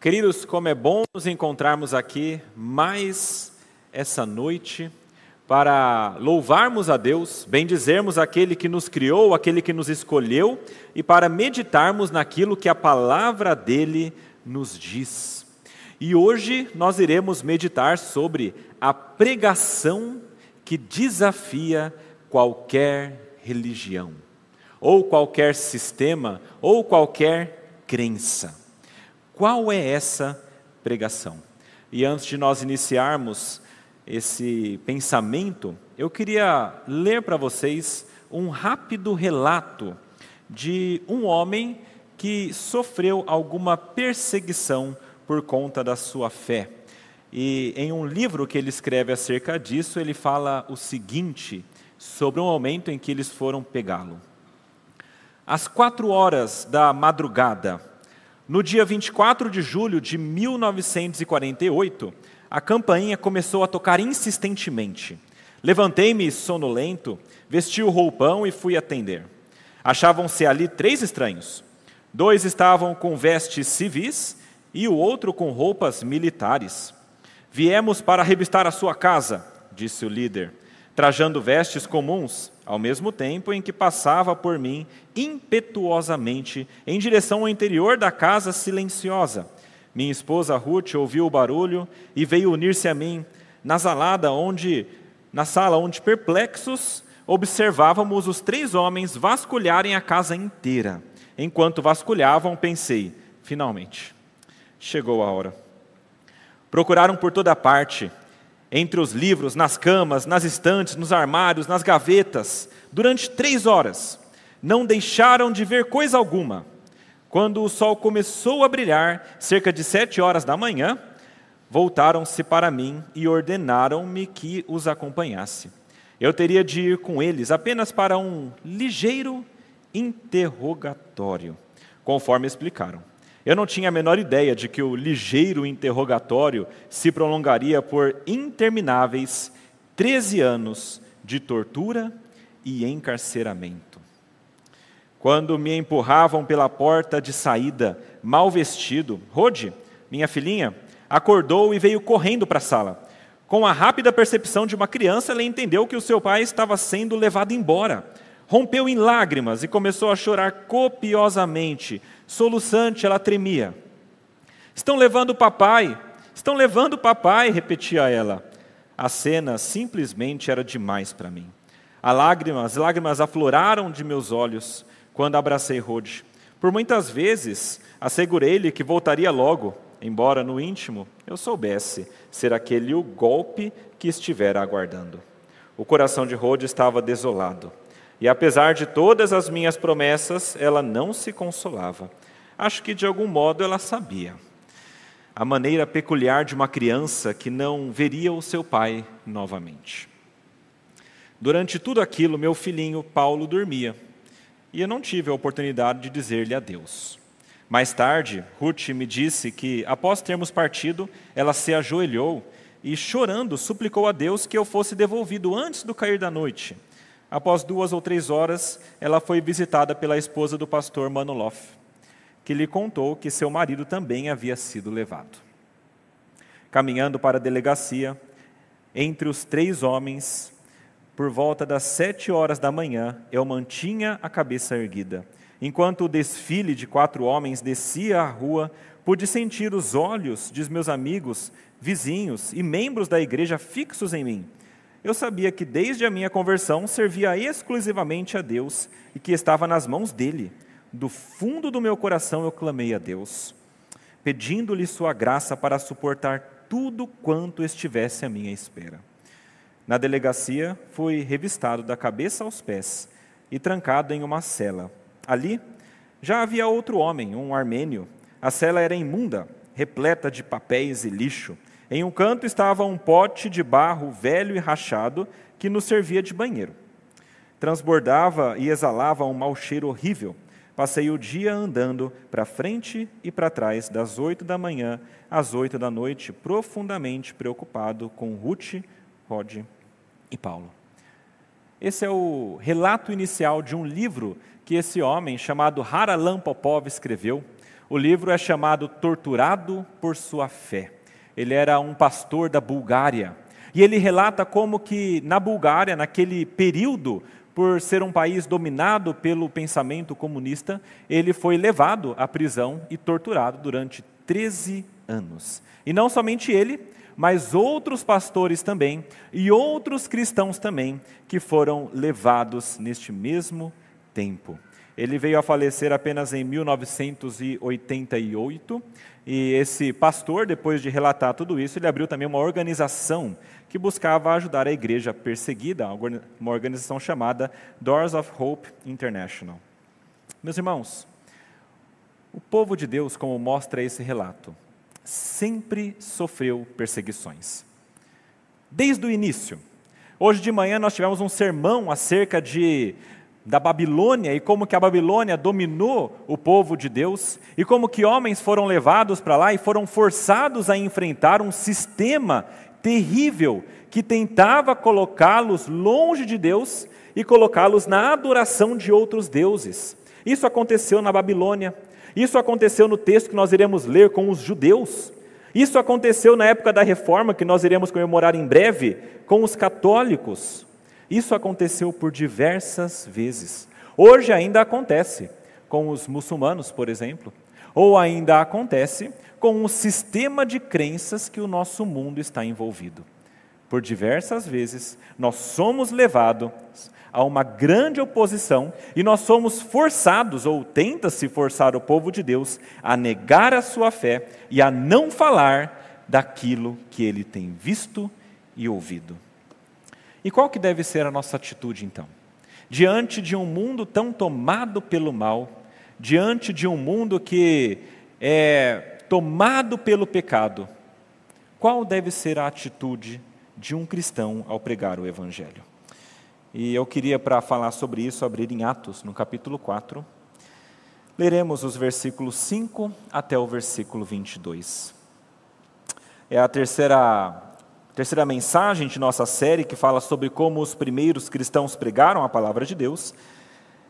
Queridos, como é bom nos encontrarmos aqui mais essa noite para louvarmos a Deus, bendizermos aquele que nos criou, aquele que nos escolheu e para meditarmos naquilo que a palavra dele nos diz. E hoje nós iremos meditar sobre a pregação que desafia qualquer religião, ou qualquer sistema, ou qualquer crença. Qual é essa pregação? E antes de nós iniciarmos esse pensamento, eu queria ler para vocês um rápido relato de um homem que sofreu alguma perseguição por conta da sua fé. E em um livro que ele escreve acerca disso, ele fala o seguinte sobre o momento em que eles foram pegá-lo. Às quatro horas da madrugada, no dia 24 de julho de 1948, a campainha começou a tocar insistentemente. Levantei-me sonolento, vesti o roupão e fui atender. Achavam-se ali três estranhos. Dois estavam com vestes civis e o outro com roupas militares. Viemos para revistar a sua casa, disse o líder, trajando vestes comuns, ao mesmo tempo em que passava por mim impetuosamente em direção ao interior da casa silenciosa. Minha esposa Ruth ouviu o barulho e veio unir-se a mim na salada onde na sala onde perplexos observávamos os três homens vasculharem a casa inteira. Enquanto vasculhavam, pensei: finalmente chegou a hora. Procuraram por toda parte, entre os livros, nas camas, nas estantes, nos armários, nas gavetas, durante três horas. Não deixaram de ver coisa alguma. Quando o sol começou a brilhar, cerca de sete horas da manhã, voltaram-se para mim e ordenaram-me que os acompanhasse. Eu teria de ir com eles apenas para um ligeiro interrogatório, conforme explicaram. Eu não tinha a menor ideia de que o ligeiro interrogatório se prolongaria por intermináveis 13 anos de tortura e encarceramento. Quando me empurravam pela porta de saída, mal vestido, Rode, minha filhinha, acordou e veio correndo para a sala. Com a rápida percepção de uma criança, ela entendeu que o seu pai estava sendo levado embora. Rompeu em lágrimas e começou a chorar copiosamente, Soluçante, ela tremia. Estão levando o papai, estão levando o papai, repetia ela. A cena simplesmente era demais para mim. As lágrimas afloraram de meus olhos quando abracei Rode. Por muitas vezes assegurei-lhe que voltaria logo, embora no íntimo eu soubesse ser aquele o golpe que estivera aguardando. O coração de Rode estava desolado. E apesar de todas as minhas promessas, ela não se consolava. Acho que de algum modo ela sabia. A maneira peculiar de uma criança que não veria o seu pai novamente. Durante tudo aquilo, meu filhinho Paulo dormia. E eu não tive a oportunidade de dizer-lhe adeus. Mais tarde, Ruth me disse que, após termos partido, ela se ajoelhou e, chorando, suplicou a Deus que eu fosse devolvido antes do cair da noite. Após duas ou três horas, ela foi visitada pela esposa do pastor Manoloff, que lhe contou que seu marido também havia sido levado. Caminhando para a delegacia, entre os três homens, por volta das sete horas da manhã, eu mantinha a cabeça erguida. Enquanto o desfile de quatro homens descia a rua, pude sentir os olhos de meus amigos, vizinhos e membros da igreja fixos em mim eu sabia que desde a minha conversão servia exclusivamente a Deus e que estava nas mãos dele. Do fundo do meu coração eu clamei a Deus, pedindo-lhe sua graça para suportar tudo quanto estivesse à minha espera. Na delegacia, fui revistado da cabeça aos pés e trancado em uma cela. Ali já havia outro homem, um armênio. A cela era imunda, repleta de papéis e lixo. Em um canto estava um pote de barro velho e rachado que nos servia de banheiro. Transbordava e exalava um mau cheiro horrível. Passei o dia andando para frente e para trás, das oito da manhã às oito da noite, profundamente preocupado com Ruth, Rod e Paulo. Esse é o relato inicial de um livro que esse homem chamado Haralan Popov escreveu O livro é chamado Torturado por Sua Fé. Ele era um pastor da Bulgária. E ele relata como que na Bulgária, naquele período, por ser um país dominado pelo pensamento comunista, ele foi levado à prisão e torturado durante 13 anos. E não somente ele, mas outros pastores também e outros cristãos também que foram levados neste mesmo tempo. Ele veio a falecer apenas em 1988, e esse pastor, depois de relatar tudo isso, ele abriu também uma organização que buscava ajudar a igreja perseguida, uma organização chamada Doors of Hope International. Meus irmãos, o povo de Deus, como mostra esse relato, sempre sofreu perseguições. Desde o início. Hoje de manhã nós tivemos um sermão acerca de da Babilônia e como que a Babilônia dominou o povo de Deus e como que homens foram levados para lá e foram forçados a enfrentar um sistema terrível que tentava colocá-los longe de Deus e colocá-los na adoração de outros deuses. Isso aconteceu na Babilônia, isso aconteceu no texto que nós iremos ler com os judeus. Isso aconteceu na época da reforma, que nós iremos comemorar em breve, com os católicos. Isso aconteceu por diversas vezes. Hoje ainda acontece com os muçulmanos, por exemplo, ou ainda acontece com o sistema de crenças que o nosso mundo está envolvido. Por diversas vezes, nós somos levados a uma grande oposição e nós somos forçados, ou tenta-se forçar o povo de Deus, a negar a sua fé e a não falar daquilo que ele tem visto e ouvido. E qual que deve ser a nossa atitude então? Diante de um mundo tão tomado pelo mal, diante de um mundo que é tomado pelo pecado, qual deve ser a atitude de um cristão ao pregar o Evangelho? E eu queria, para falar sobre isso, abrir em Atos, no capítulo 4. Leremos os versículos 5 até o versículo 22. É a terceira, terceira mensagem de nossa série que fala sobre como os primeiros cristãos pregaram a palavra de Deus.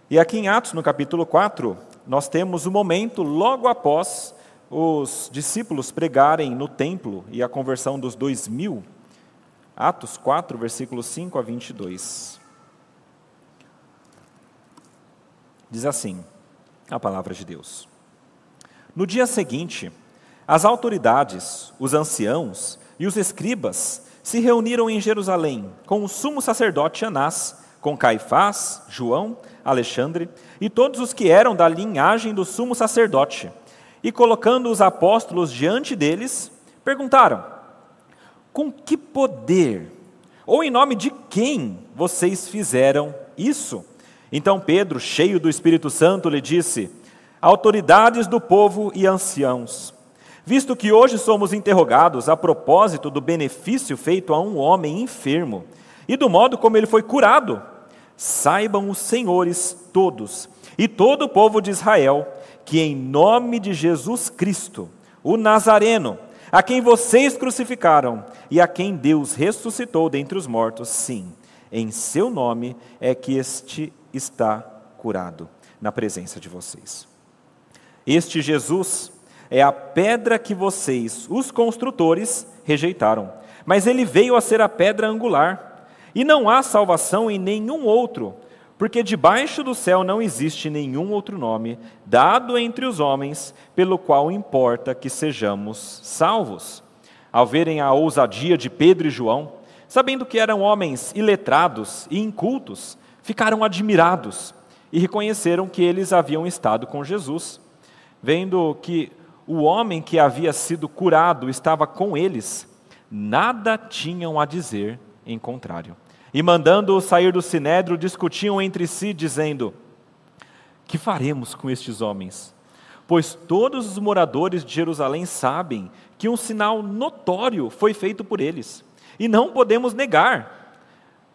E aqui em Atos, no capítulo 4, nós temos o momento logo após os discípulos pregarem no templo e a conversão dos dois mil. Atos 4, versículos 5 a 22. Diz assim a palavra de Deus. No dia seguinte, as autoridades, os anciãos e os escribas se reuniram em Jerusalém com o sumo sacerdote Anás, com Caifás, João, Alexandre e todos os que eram da linhagem do sumo sacerdote e colocando os apóstolos diante deles, perguntaram: Com que poder ou em nome de quem vocês fizeram isso? Então Pedro, cheio do Espírito Santo, lhe disse: Autoridades do povo e anciãos, visto que hoje somos interrogados a propósito do benefício feito a um homem enfermo e do modo como ele foi curado, saibam os senhores todos e todo o povo de Israel que, em nome de Jesus Cristo, o Nazareno, a quem vocês crucificaram e a quem Deus ressuscitou dentre os mortos, sim, em seu nome é que este está curado na presença de vocês. Este Jesus é a pedra que vocês, os construtores, rejeitaram, mas ele veio a ser a pedra angular. E não há salvação em nenhum outro, porque debaixo do céu não existe nenhum outro nome dado entre os homens pelo qual importa que sejamos salvos. Ao verem a ousadia de Pedro e João, sabendo que eram homens iletrados e incultos, ficaram admirados e reconheceram que eles haviam estado com Jesus. Vendo que o homem que havia sido curado estava com eles, nada tinham a dizer em contrário e mandando-o sair do sinédrio, discutiam entre si, dizendo: Que faremos com estes homens? Pois todos os moradores de Jerusalém sabem que um sinal notório foi feito por eles, e não podemos negar.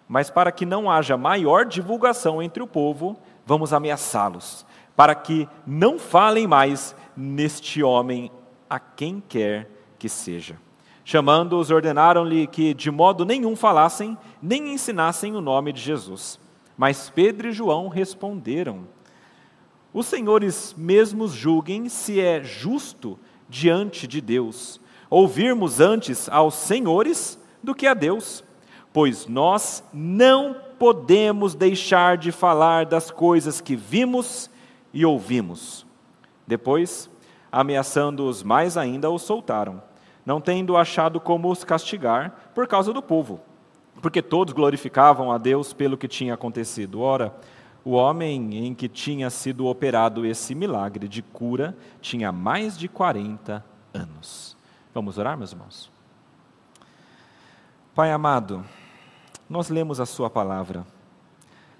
Mas para que não haja maior divulgação entre o povo, vamos ameaçá-los, para que não falem mais neste homem a quem quer que seja. Chamando-os, ordenaram-lhe que de modo nenhum falassem, nem ensinassem o nome de Jesus. Mas Pedro e João responderam: os senhores mesmos julguem se é justo diante de Deus ouvirmos antes aos senhores do que a Deus, pois nós não podemos deixar de falar das coisas que vimos e ouvimos. Depois, ameaçando-os mais ainda, os soltaram, não tendo achado como os castigar por causa do povo, porque todos glorificavam a Deus pelo que tinha acontecido. Ora, o homem em que tinha sido operado esse milagre de cura tinha mais de 40 anos. Vamos orar, meus irmãos? Pai amado, nós lemos a Sua palavra.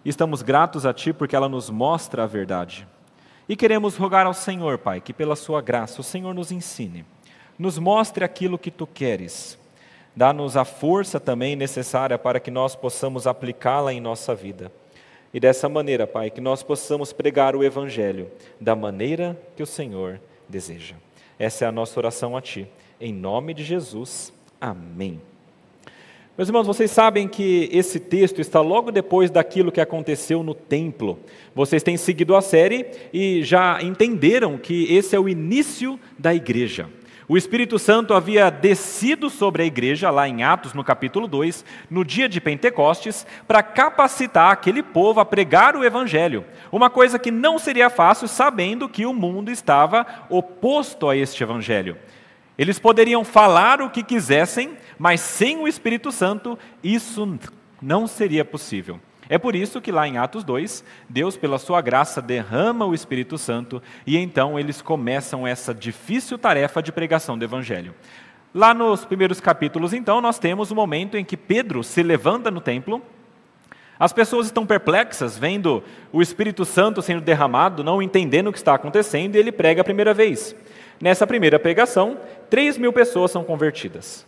Estamos gratos a Ti porque ela nos mostra a verdade. E queremos rogar ao Senhor, Pai, que pela Sua graça o Senhor nos ensine, nos mostre aquilo que Tu queres. Dá-nos a força também necessária para que nós possamos aplicá-la em nossa vida. E dessa maneira, Pai, que nós possamos pregar o Evangelho da maneira que o Senhor deseja. Essa é a nossa oração a Ti. Em nome de Jesus. Amém. Meus irmãos, vocês sabem que esse texto está logo depois daquilo que aconteceu no templo. Vocês têm seguido a série e já entenderam que esse é o início da igreja. O Espírito Santo havia descido sobre a igreja, lá em Atos, no capítulo 2, no dia de Pentecostes, para capacitar aquele povo a pregar o Evangelho. Uma coisa que não seria fácil, sabendo que o mundo estava oposto a este Evangelho. Eles poderiam falar o que quisessem, mas sem o Espírito Santo, isso não seria possível. É por isso que lá em Atos 2, Deus, pela sua graça, derrama o Espírito Santo e então eles começam essa difícil tarefa de pregação do Evangelho. Lá nos primeiros capítulos, então, nós temos o momento em que Pedro se levanta no templo. As pessoas estão perplexas, vendo o Espírito Santo sendo derramado, não entendendo o que está acontecendo, e ele prega a primeira vez. Nessa primeira pregação, 3 mil pessoas são convertidas.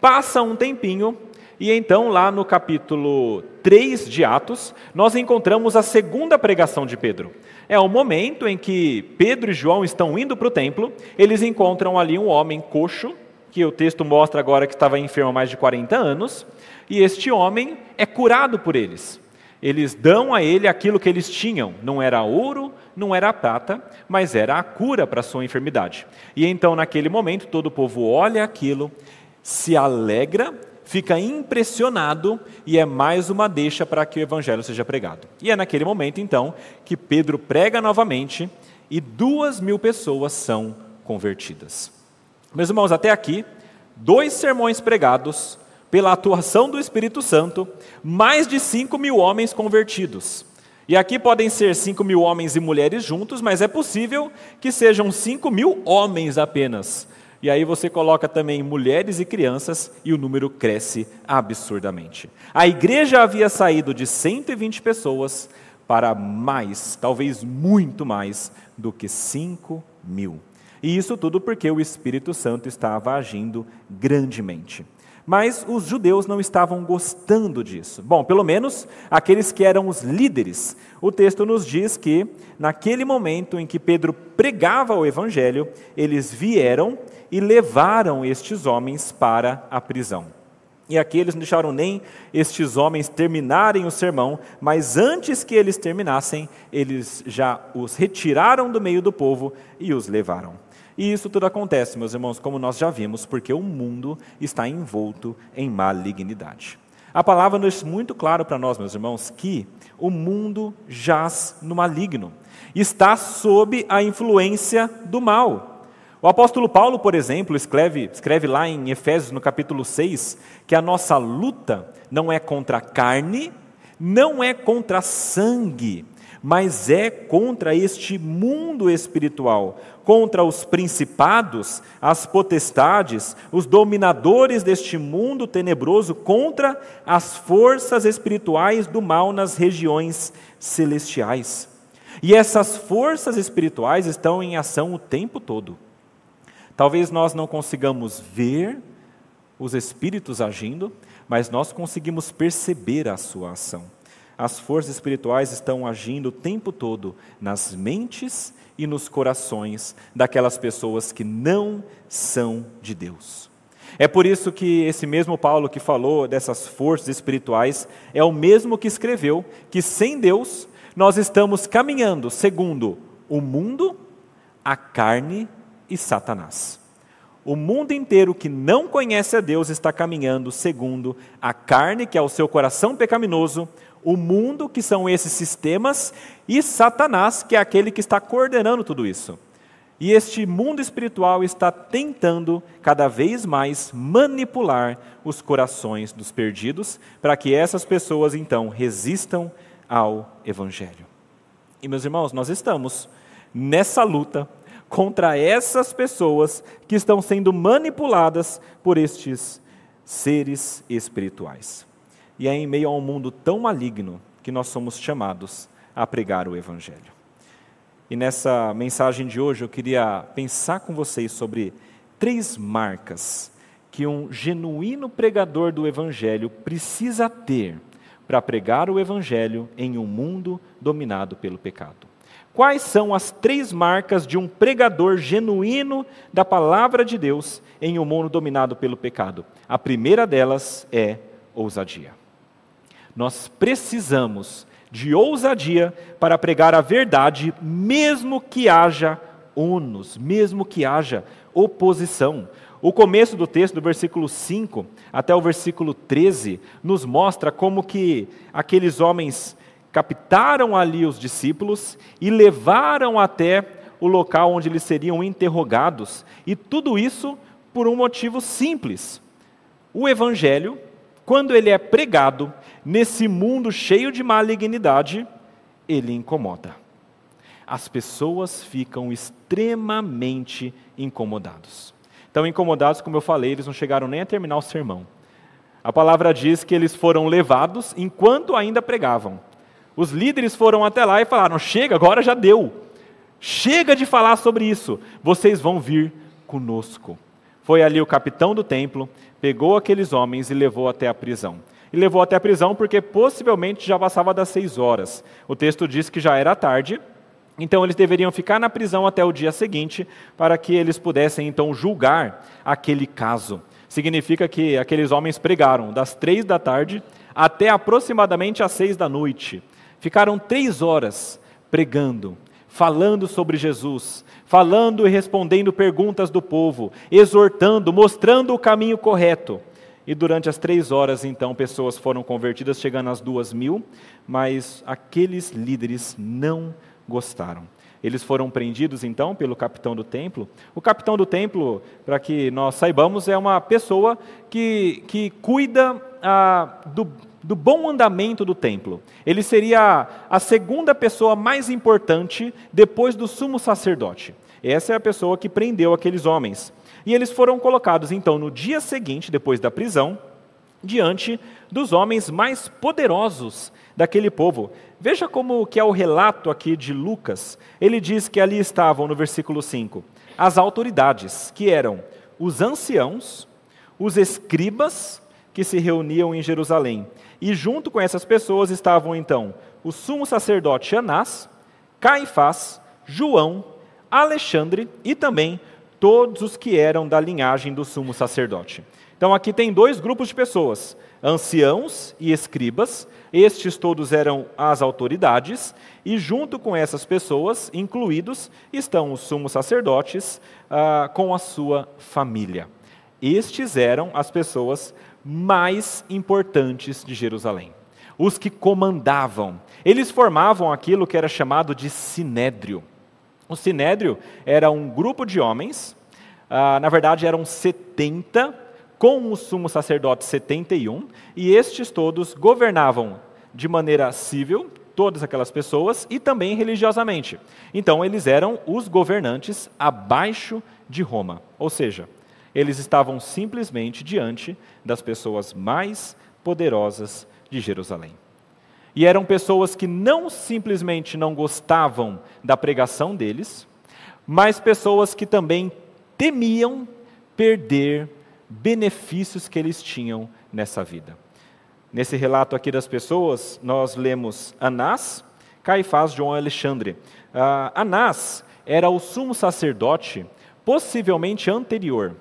Passa um tempinho, e então, lá no capítulo 3 de Atos, nós encontramos a segunda pregação de Pedro. É o momento em que Pedro e João estão indo para o templo, eles encontram ali um homem coxo, que o texto mostra agora que estava enfermo há mais de 40 anos, e este homem é curado por eles. Eles dão a ele aquilo que eles tinham, não era ouro, não era prata, mas era a cura para a sua enfermidade. E então, naquele momento, todo o povo olha aquilo, se alegra fica impressionado e é mais uma deixa para que o evangelho seja pregado. E é naquele momento, então, que Pedro prega novamente e duas mil pessoas são convertidas. Meus irmãos, até aqui, dois sermões pregados pela atuação do Espírito Santo, mais de cinco mil homens convertidos. E aqui podem ser cinco mil homens e mulheres juntos, mas é possível que sejam cinco mil homens apenas e aí você coloca também mulheres e crianças e o número cresce absurdamente. A igreja havia saído de 120 pessoas para mais, talvez muito mais, do que 5 mil. E isso tudo porque o Espírito Santo estava agindo grandemente. Mas os judeus não estavam gostando disso. Bom, pelo menos aqueles que eram os líderes. O texto nos diz que, naquele momento em que Pedro pregava o evangelho, eles vieram e levaram estes homens para a prisão. E aqui eles não deixaram nem estes homens terminarem o sermão, mas antes que eles terminassem, eles já os retiraram do meio do povo e os levaram. E isso tudo acontece, meus irmãos, como nós já vimos, porque o mundo está envolto em malignidade. A palavra nos muito claro para nós, meus irmãos, que o mundo jaz no maligno, está sob a influência do mal. O apóstolo Paulo, por exemplo, escreve, escreve lá em Efésios, no capítulo 6, que a nossa luta não é contra a carne, não é contra sangue, mas é contra este mundo espiritual, contra os principados, as potestades, os dominadores deste mundo tenebroso, contra as forças espirituais do mal nas regiões celestiais. E essas forças espirituais estão em ação o tempo todo. Talvez nós não consigamos ver os espíritos agindo, mas nós conseguimos perceber a sua ação. As forças espirituais estão agindo o tempo todo nas mentes e nos corações daquelas pessoas que não são de Deus. É por isso que esse mesmo Paulo que falou dessas forças espirituais é o mesmo que escreveu que sem Deus nós estamos caminhando segundo o mundo, a carne e Satanás. O mundo inteiro que não conhece a Deus está caminhando segundo a carne, que é o seu coração pecaminoso, o mundo, que são esses sistemas, e Satanás, que é aquele que está coordenando tudo isso. E este mundo espiritual está tentando cada vez mais manipular os corações dos perdidos, para que essas pessoas então resistam ao Evangelho. E meus irmãos, nós estamos nessa luta contra essas pessoas que estão sendo manipuladas por estes seres espirituais. E é em meio a um mundo tão maligno que nós somos chamados a pregar o Evangelho. E nessa mensagem de hoje eu queria pensar com vocês sobre três marcas que um genuíno pregador do Evangelho precisa ter para pregar o Evangelho em um mundo dominado pelo pecado. Quais são as três marcas de um pregador genuíno da palavra de Deus em um mundo dominado pelo pecado? A primeira delas é ousadia. Nós precisamos de ousadia para pregar a verdade, mesmo que haja ônus, mesmo que haja oposição. O começo do texto, do versículo 5 até o versículo 13, nos mostra como que aqueles homens captaram ali os discípulos e levaram até o local onde eles seriam interrogados, e tudo isso por um motivo simples. O evangelho, quando ele é pregado, nesse mundo cheio de malignidade, ele incomoda. As pessoas ficam extremamente incomodados. Então, incomodados, como eu falei, eles não chegaram nem a terminar o sermão. A palavra diz que eles foram levados enquanto ainda pregavam. Os líderes foram até lá e falaram: chega, agora já deu. Chega de falar sobre isso. Vocês vão vir conosco. Foi ali o capitão do templo, pegou aqueles homens e levou até a prisão e levou até a prisão porque possivelmente já passava das seis horas. O texto diz que já era tarde, então eles deveriam ficar na prisão até o dia seguinte para que eles pudessem então julgar aquele caso. Significa que aqueles homens pregaram das três da tarde até aproximadamente às seis da noite. Ficaram três horas pregando, falando sobre Jesus, falando e respondendo perguntas do povo, exortando, mostrando o caminho correto. E durante as três horas, então, pessoas foram convertidas, chegando às duas mil, mas aqueles líderes não gostaram. Eles foram prendidos, então, pelo capitão do templo. O capitão do templo, para que nós saibamos, é uma pessoa que, que cuida ah, do, do bom andamento do templo. Ele seria a segunda pessoa mais importante depois do sumo sacerdote. Essa é a pessoa que prendeu aqueles homens. E eles foram colocados então no dia seguinte, depois da prisão, diante dos homens mais poderosos daquele povo. Veja como que é o relato aqui de Lucas. Ele diz que ali estavam no versículo 5 as autoridades, que eram os anciãos, os escribas que se reuniam em Jerusalém. E junto com essas pessoas estavam então o sumo sacerdote Anás, Caifás, João, Alexandre e também todos os que eram da linhagem do sumo sacerdote. Então aqui tem dois grupos de pessoas, anciãos e escribas, estes todos eram as autoridades, e junto com essas pessoas, incluídos, estão os sumos sacerdotes ah, com a sua família. Estes eram as pessoas mais importantes de Jerusalém, os que comandavam. Eles formavam aquilo que era chamado de sinédrio. O sinédrio era um grupo de homens, ah, na verdade eram 70, com o sumo sacerdote 71, e estes todos governavam de maneira civil, todas aquelas pessoas, e também religiosamente. Então eles eram os governantes abaixo de Roma, ou seja, eles estavam simplesmente diante das pessoas mais poderosas de Jerusalém. E eram pessoas que não simplesmente não gostavam da pregação deles, mas pessoas que também temiam perder benefícios que eles tinham nessa vida. Nesse relato aqui das pessoas, nós lemos Anás, Caifás, João Alexandre. Uh, Anás era o sumo sacerdote, possivelmente anterior.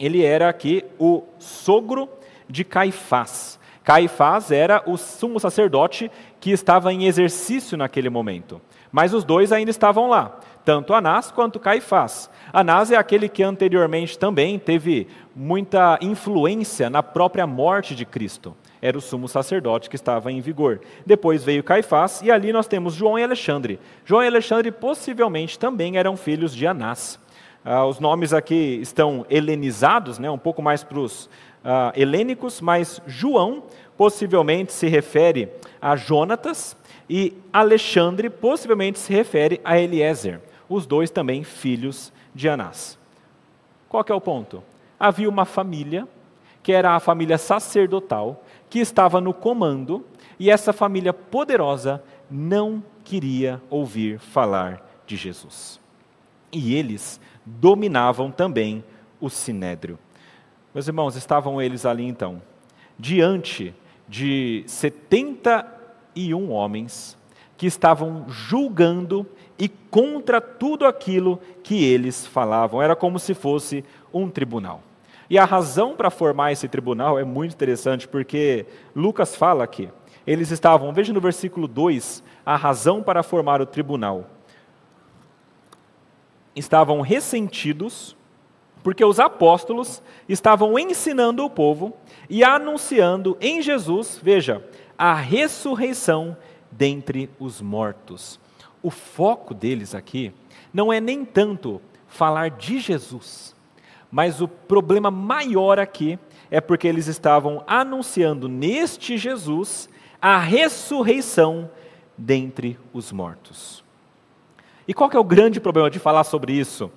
Ele era aqui o sogro de Caifás. Caifás era o sumo sacerdote que estava em exercício naquele momento. Mas os dois ainda estavam lá, tanto Anás quanto Caifás. Anás é aquele que anteriormente também teve muita influência na própria morte de Cristo. Era o sumo sacerdote que estava em vigor. Depois veio Caifás, e ali nós temos João e Alexandre. João e Alexandre possivelmente também eram filhos de Anás. Ah, os nomes aqui estão helenizados, né, um pouco mais para os ah, helênicos, mas João possivelmente se refere a Jonatas e Alexandre possivelmente se refere a Eliezer, os dois também filhos de Anás. Qual é o ponto? Havia uma família, que era a família sacerdotal, que estava no comando, e essa família poderosa não queria ouvir falar de Jesus. E eles dominavam também o sinédrio. Meus irmãos, estavam eles ali então, diante de 71 homens que estavam julgando e contra tudo aquilo que eles falavam. Era como se fosse um tribunal. E a razão para formar esse tribunal é muito interessante, porque Lucas fala aqui. Eles estavam, veja no versículo 2, a razão para formar o tribunal. Estavam ressentidos, porque os apóstolos estavam ensinando o povo e anunciando em Jesus, veja, a ressurreição dentre os mortos. O foco deles aqui não é nem tanto falar de Jesus, mas o problema maior aqui é porque eles estavam anunciando neste Jesus a ressurreição dentre os mortos. E qual é o grande problema de falar sobre isso?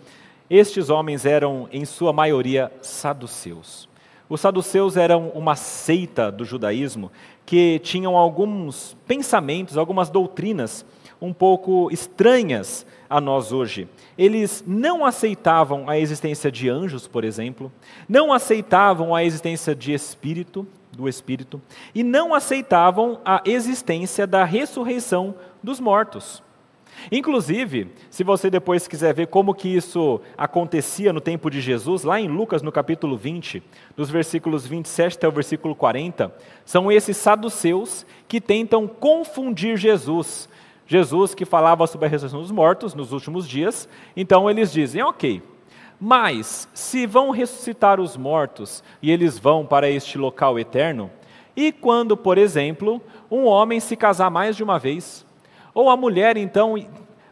Estes homens eram, em sua maioria, saduceus. Os saduceus eram uma seita do judaísmo que tinham alguns pensamentos, algumas doutrinas um pouco estranhas a nós hoje. Eles não aceitavam a existência de anjos, por exemplo, não aceitavam a existência de espírito, do espírito, e não aceitavam a existência da ressurreição dos mortos. Inclusive, se você depois quiser ver como que isso acontecia no tempo de Jesus, lá em Lucas no capítulo 20, dos versículos 27 até o versículo 40, são esses saduceus que tentam confundir Jesus. Jesus que falava sobre a ressurreição dos mortos nos últimos dias, então eles dizem, ok, mas se vão ressuscitar os mortos e eles vão para este local eterno, e quando, por exemplo, um homem se casar mais de uma vez, ou a mulher, então,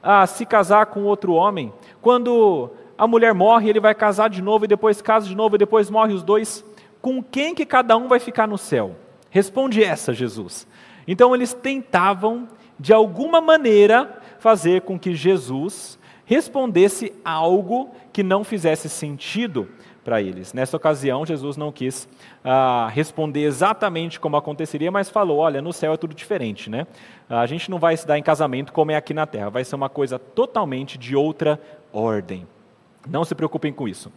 a se casar com outro homem. Quando a mulher morre, ele vai casar de novo, e depois casa de novo, e depois morre os dois. Com quem que cada um vai ficar no céu? Responde essa, Jesus. Então eles tentavam, de alguma maneira, fazer com que Jesus respondesse algo que não fizesse sentido para eles. Nessa ocasião, Jesus não quis ah, responder exatamente como aconteceria, mas falou: olha, no céu é tudo diferente, né? A gente não vai se dar em casamento como é aqui na terra, vai ser uma coisa totalmente de outra ordem. Não se preocupem com isso.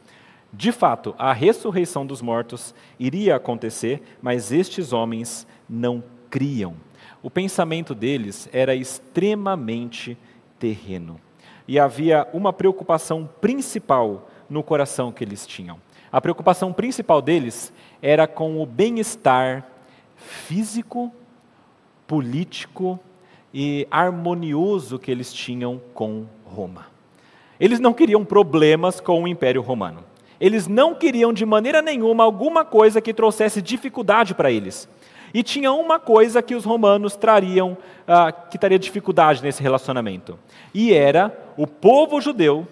De fato, a ressurreição dos mortos iria acontecer, mas estes homens não criam. O pensamento deles era extremamente terreno. E havia uma preocupação principal no coração que eles tinham. A preocupação principal deles era com o bem-estar físico, político e harmonioso que eles tinham com Roma. Eles não queriam problemas com o Império Romano. Eles não queriam de maneira nenhuma alguma coisa que trouxesse dificuldade para eles. E tinha uma coisa que os romanos trariam, uh, que traria dificuldade nesse relacionamento. E era o povo judeu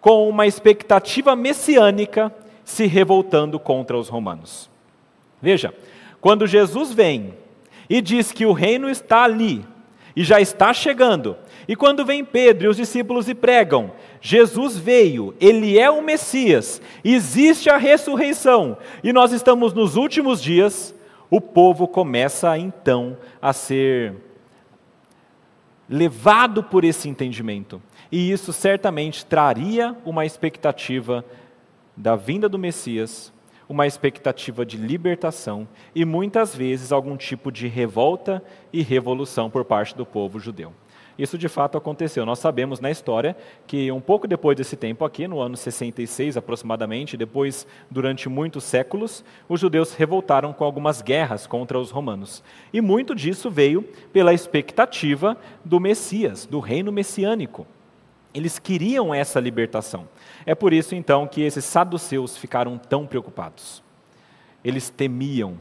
com uma expectativa messiânica se revoltando contra os romanos. Veja, quando Jesus vem e diz que o reino está ali e já está chegando, e quando vem Pedro e os discípulos e pregam, Jesus veio, ele é o Messias, existe a ressurreição, e nós estamos nos últimos dias, o povo começa então a ser levado por esse entendimento e isso certamente traria uma expectativa da vinda do Messias, uma expectativa de libertação e muitas vezes algum tipo de revolta e revolução por parte do povo judeu. isso de fato aconteceu. Nós sabemos na história que um pouco depois desse tempo aqui, no ano 66 aproximadamente, depois durante muitos séculos, os judeus se revoltaram com algumas guerras contra os romanos. E muito disso veio pela expectativa do Messias, do reino messiânico. Eles queriam essa libertação. É por isso então que esses saduceus ficaram tão preocupados. Eles temiam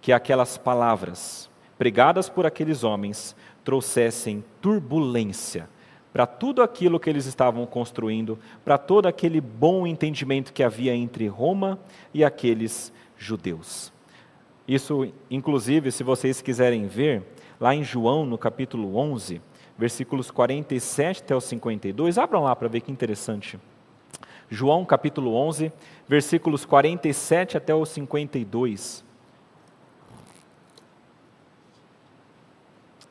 que aquelas palavras pregadas por aqueles homens trouxessem turbulência para tudo aquilo que eles estavam construindo, para todo aquele bom entendimento que havia entre Roma e aqueles judeus. Isso, inclusive, se vocês quiserem ver, lá em João, no capítulo 11, versículos 47 até o 52, abram lá para ver que interessante. João, capítulo 11, versículos 47 até o 52.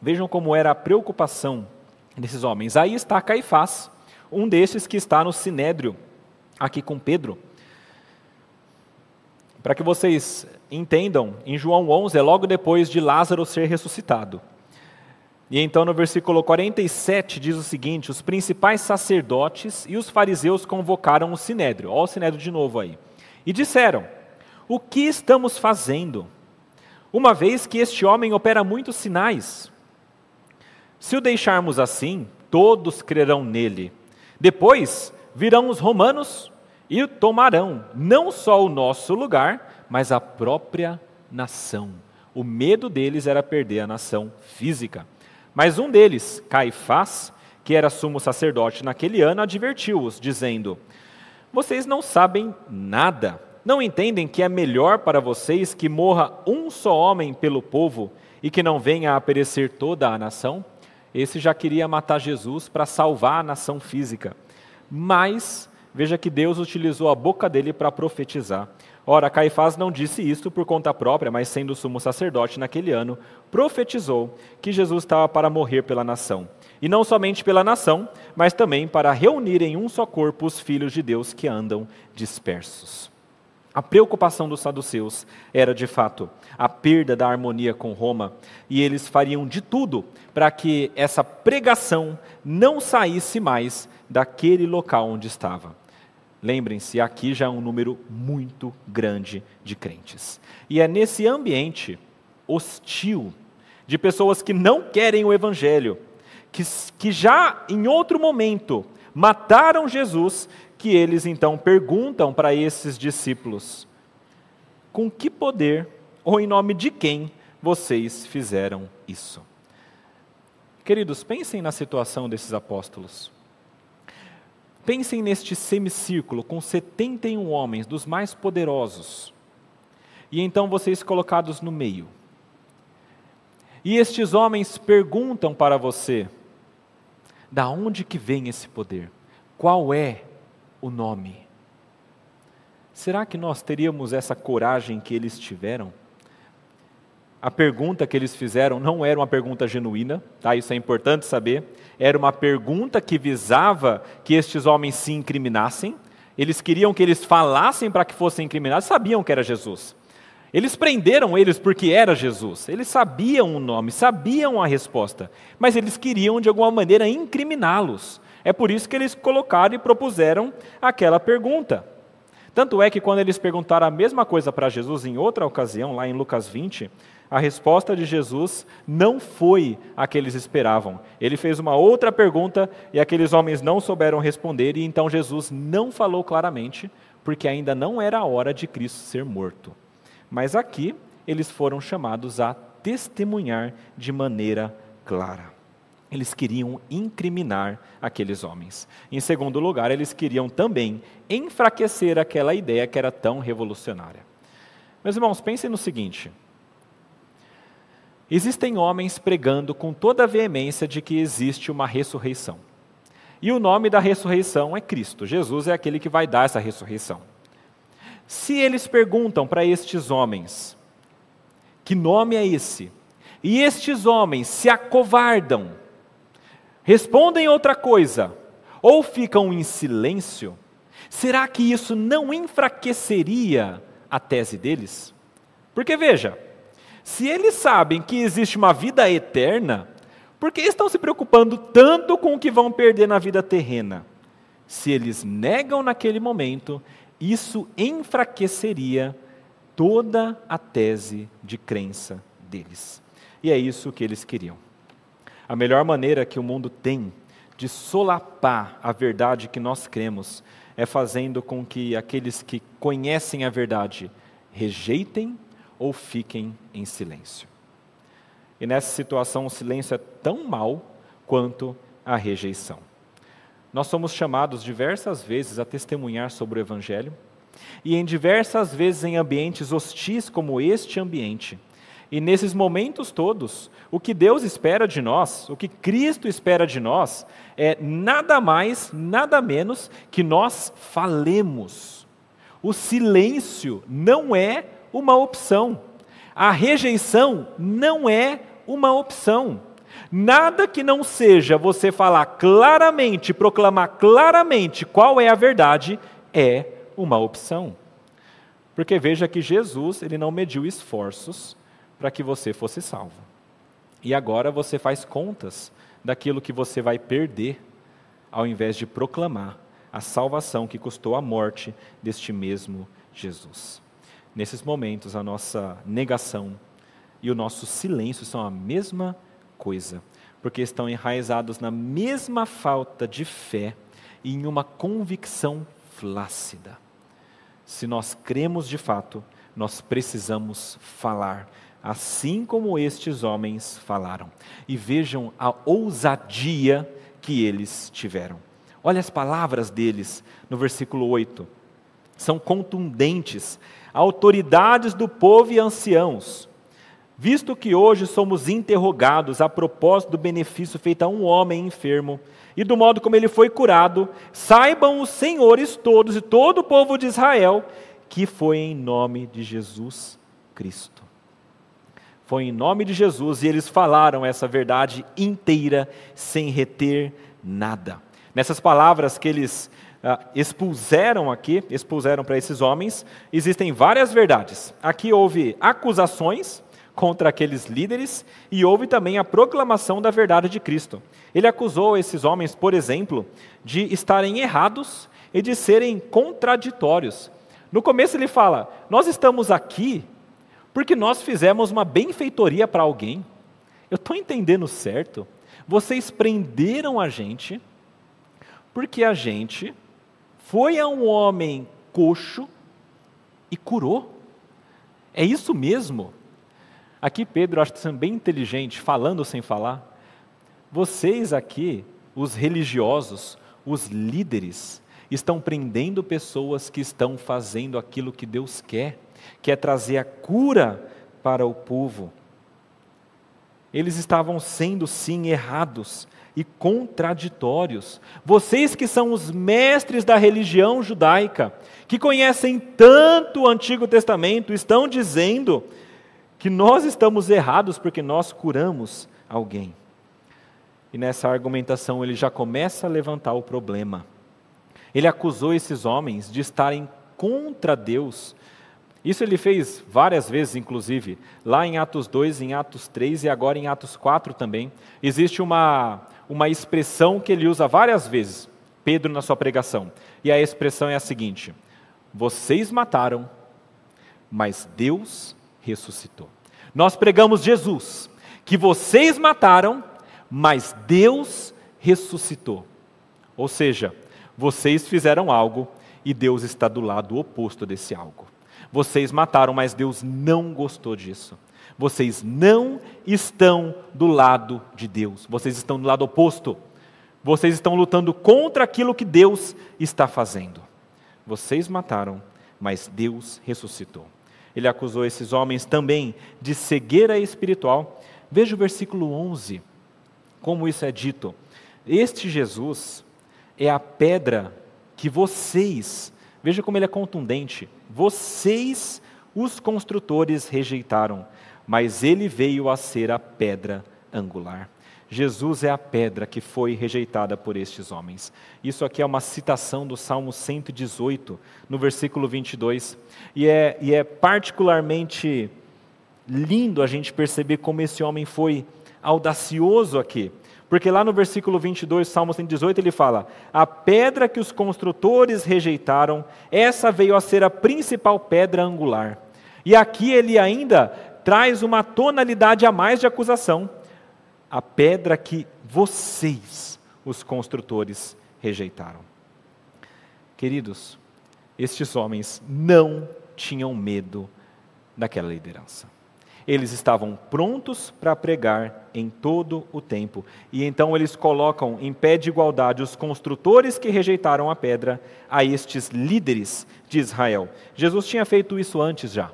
Vejam como era a preocupação desses homens. Aí está Caifás, um desses que está no sinédrio, aqui com Pedro. Para que vocês entendam, em João 11 é logo depois de Lázaro ser ressuscitado. E então no versículo 47 diz o seguinte: Os principais sacerdotes e os fariseus convocaram o sinédrio. Olha o sinédrio de novo aí. E disseram: O que estamos fazendo? Uma vez que este homem opera muitos sinais. Se o deixarmos assim, todos crerão nele. Depois virão os romanos e tomarão não só o nosso lugar, mas a própria nação. O medo deles era perder a nação física. Mas um deles, Caifás, que era sumo sacerdote naquele ano, advertiu-os, dizendo: Vocês não sabem nada. Não entendem que é melhor para vocês que morra um só homem pelo povo e que não venha a perecer toda a nação? Esse já queria matar Jesus para salvar a nação física. Mas veja que Deus utilizou a boca dele para profetizar. Ora, Caifás não disse isto por conta própria, mas sendo sumo sacerdote naquele ano, profetizou que Jesus estava para morrer pela nação. E não somente pela nação, mas também para reunir em um só corpo os filhos de Deus que andam dispersos. A preocupação dos saduceus era, de fato, a perda da harmonia com Roma, e eles fariam de tudo para que essa pregação não saísse mais daquele local onde estava. Lembrem-se, aqui já é um número muito grande de crentes. E é nesse ambiente hostil, de pessoas que não querem o Evangelho, que, que já em outro momento mataram Jesus, que eles então perguntam para esses discípulos: com que poder ou em nome de quem vocês fizeram isso? Queridos, pensem na situação desses apóstolos. Pensem neste semicírculo com 71 homens, dos mais poderosos, e então vocês colocados no meio. E estes homens perguntam para você: da onde que vem esse poder? Qual é o nome. Será que nós teríamos essa coragem que eles tiveram? A pergunta que eles fizeram não era uma pergunta genuína, tá? Isso é importante saber. Era uma pergunta que visava que estes homens se incriminassem. Eles queriam que eles falassem para que fossem incriminados, sabiam que era Jesus. Eles prenderam eles porque era Jesus. Eles sabiam o nome, sabiam a resposta, mas eles queriam de alguma maneira incriminá-los. É por isso que eles colocaram e propuseram aquela pergunta. Tanto é que quando eles perguntaram a mesma coisa para Jesus em outra ocasião, lá em Lucas 20, a resposta de Jesus não foi a que eles esperavam. Ele fez uma outra pergunta e aqueles homens não souberam responder, e então Jesus não falou claramente, porque ainda não era a hora de Cristo ser morto. Mas aqui eles foram chamados a testemunhar de maneira clara. Eles queriam incriminar aqueles homens. Em segundo lugar, eles queriam também enfraquecer aquela ideia que era tão revolucionária. Meus irmãos, pensem no seguinte: existem homens pregando com toda a veemência de que existe uma ressurreição. E o nome da ressurreição é Cristo. Jesus é aquele que vai dar essa ressurreição. Se eles perguntam para estes homens, que nome é esse? E estes homens se acovardam respondem outra coisa, ou ficam em silêncio, será que isso não enfraqueceria a tese deles? Porque veja, se eles sabem que existe uma vida eterna, Por que estão se preocupando tanto com o que vão perder na vida terrena? Se eles negam naquele momento, isso enfraqueceria toda a tese de crença deles. E é isso que eles queriam. A melhor maneira que o mundo tem de solapar a verdade que nós cremos é fazendo com que aqueles que conhecem a verdade rejeitem ou fiquem em silêncio. E nessa situação, o silêncio é tão mal quanto a rejeição. Nós somos chamados diversas vezes a testemunhar sobre o Evangelho, e em diversas vezes em ambientes hostis como este ambiente. E nesses momentos todos, o que Deus espera de nós, o que Cristo espera de nós, é nada mais, nada menos que nós falemos. O silêncio não é uma opção. A rejeição não é uma opção. Nada que não seja você falar claramente, proclamar claramente qual é a verdade, é uma opção. Porque veja que Jesus, ele não mediu esforços para que você fosse salvo. E agora você faz contas daquilo que você vai perder, ao invés de proclamar a salvação que custou a morte deste mesmo Jesus. Nesses momentos, a nossa negação e o nosso silêncio são a mesma coisa, porque estão enraizados na mesma falta de fé e em uma convicção flácida. Se nós cremos de fato, nós precisamos falar, assim como estes homens falaram. E vejam a ousadia que eles tiveram. Olha as palavras deles no versículo 8. São contundentes. Autoridades do povo e anciãos, visto que hoje somos interrogados a propósito do benefício feito a um homem enfermo e do modo como ele foi curado, saibam os senhores todos e todo o povo de Israel que foi em nome de Jesus Cristo. Foi em nome de Jesus e eles falaram essa verdade inteira sem reter nada. Nessas palavras que eles expuseram aqui, expuseram para esses homens, existem várias verdades. Aqui houve acusações contra aqueles líderes e houve também a proclamação da verdade de Cristo. Ele acusou esses homens, por exemplo, de estarem errados e de serem contraditórios. No começo ele fala: Nós estamos aqui porque nós fizemos uma benfeitoria para alguém. Eu estou entendendo certo? Vocês prenderam a gente porque a gente foi a um homem coxo e curou. É isso mesmo? Aqui Pedro acho que sendo bem inteligente, falando sem falar. Vocês aqui, os religiosos, os líderes, estão prendendo pessoas que estão fazendo aquilo que Deus quer, que é trazer a cura para o povo. Eles estavam sendo sim errados e contraditórios. Vocês que são os mestres da religião judaica, que conhecem tanto o Antigo Testamento, estão dizendo que nós estamos errados porque nós curamos alguém. E nessa argumentação ele já começa a levantar o problema. Ele acusou esses homens de estarem contra Deus. Isso ele fez várias vezes, inclusive, lá em Atos 2, em Atos 3 e agora em Atos 4 também. Existe uma, uma expressão que ele usa várias vezes, Pedro, na sua pregação. E a expressão é a seguinte: Vocês mataram, mas Deus ressuscitou. Nós pregamos Jesus, que vocês mataram, mas Deus ressuscitou. Ou seja, vocês fizeram algo e Deus está do lado oposto desse algo. Vocês mataram, mas Deus não gostou disso. Vocês não estão do lado de Deus, vocês estão do lado oposto. Vocês estão lutando contra aquilo que Deus está fazendo. Vocês mataram, mas Deus ressuscitou. Ele acusou esses homens também de cegueira espiritual. Veja o versículo 11, como isso é dito. Este Jesus é a pedra que vocês, veja como ele é contundente, vocês, os construtores, rejeitaram, mas ele veio a ser a pedra angular. Jesus é a pedra que foi rejeitada por estes homens. Isso aqui é uma citação do Salmo 118, no versículo 22. E é, e é particularmente lindo a gente perceber como esse homem foi audacioso aqui. Porque lá no versículo 22, Salmo 118, ele fala: A pedra que os construtores rejeitaram, essa veio a ser a principal pedra angular. E aqui ele ainda traz uma tonalidade a mais de acusação. A pedra que vocês, os construtores, rejeitaram. Queridos, estes homens não tinham medo daquela liderança. Eles estavam prontos para pregar em todo o tempo. E então eles colocam em pé de igualdade os construtores que rejeitaram a pedra a estes líderes de Israel. Jesus tinha feito isso antes já.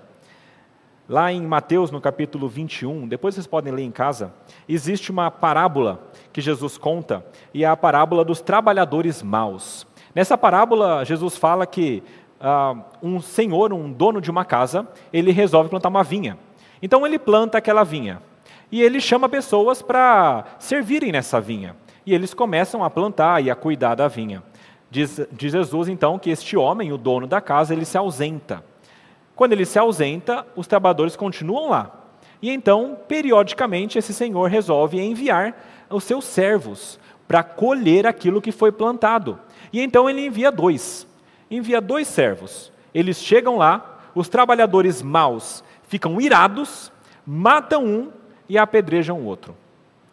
Lá em Mateus, no capítulo 21, depois vocês podem ler em casa, existe uma parábola que Jesus conta, e é a parábola dos trabalhadores maus. Nessa parábola, Jesus fala que uh, um senhor, um dono de uma casa, ele resolve plantar uma vinha. Então ele planta aquela vinha. E ele chama pessoas para servirem nessa vinha. E eles começam a plantar e a cuidar da vinha. Diz, diz Jesus então que este homem, o dono da casa, ele se ausenta. Quando ele se ausenta, os trabalhadores continuam lá. E então, periodicamente, esse senhor resolve enviar os seus servos para colher aquilo que foi plantado. E então ele envia dois. Envia dois servos. Eles chegam lá, os trabalhadores maus ficam irados, matam um e apedrejam o outro.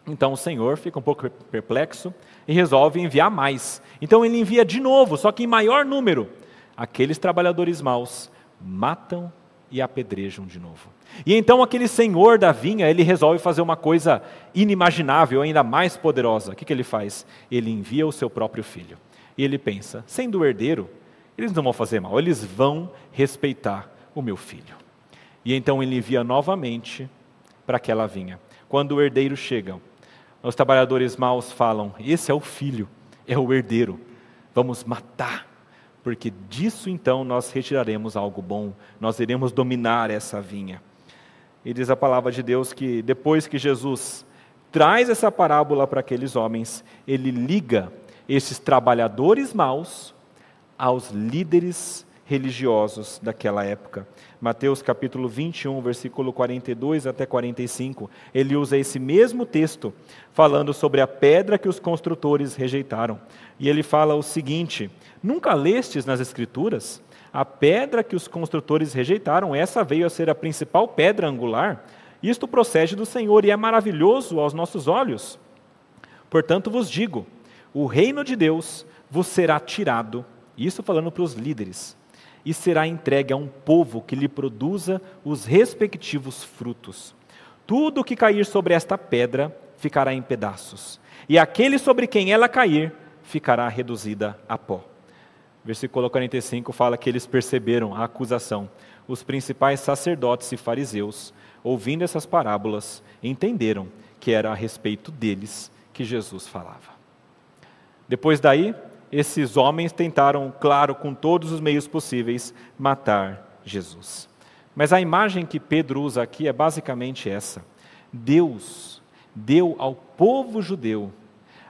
Então o Senhor fica um pouco perplexo e resolve enviar mais. Então ele envia de novo, só que em maior número. Aqueles trabalhadores maus matam e apedrejam de novo. E então aquele senhor da vinha, ele resolve fazer uma coisa inimaginável, ainda mais poderosa. O que, que ele faz? Ele envia o seu próprio filho. E ele pensa: sendo o herdeiro, eles não vão fazer mal, eles vão respeitar o meu filho. E então ele envia novamente para aquela vinha. Quando o herdeiro chega, os trabalhadores maus falam: Esse é o filho, é o herdeiro, vamos matar porque disso então nós retiraremos algo bom, nós iremos dominar essa vinha. E diz a palavra de Deus que depois que Jesus traz essa parábola para aqueles homens, ele liga esses trabalhadores maus aos líderes religiosos daquela época. Mateus capítulo 21, versículo 42 até 45, ele usa esse mesmo texto falando sobre a pedra que os construtores rejeitaram. E ele fala o seguinte: Nunca lestes nas Escrituras? A pedra que os construtores rejeitaram, essa veio a ser a principal pedra angular. Isto procede do Senhor e é maravilhoso aos nossos olhos. Portanto vos digo: o reino de Deus vos será tirado, isso falando para os líderes, e será entregue a um povo que lhe produza os respectivos frutos. Tudo que cair sobre esta pedra ficará em pedaços, e aquele sobre quem ela cair ficará reduzida a pó. Versículo 45 fala que eles perceberam a acusação. Os principais sacerdotes e fariseus, ouvindo essas parábolas, entenderam que era a respeito deles que Jesus falava. Depois daí, esses homens tentaram, claro, com todos os meios possíveis, matar Jesus. Mas a imagem que Pedro usa aqui é basicamente essa: Deus deu ao povo judeu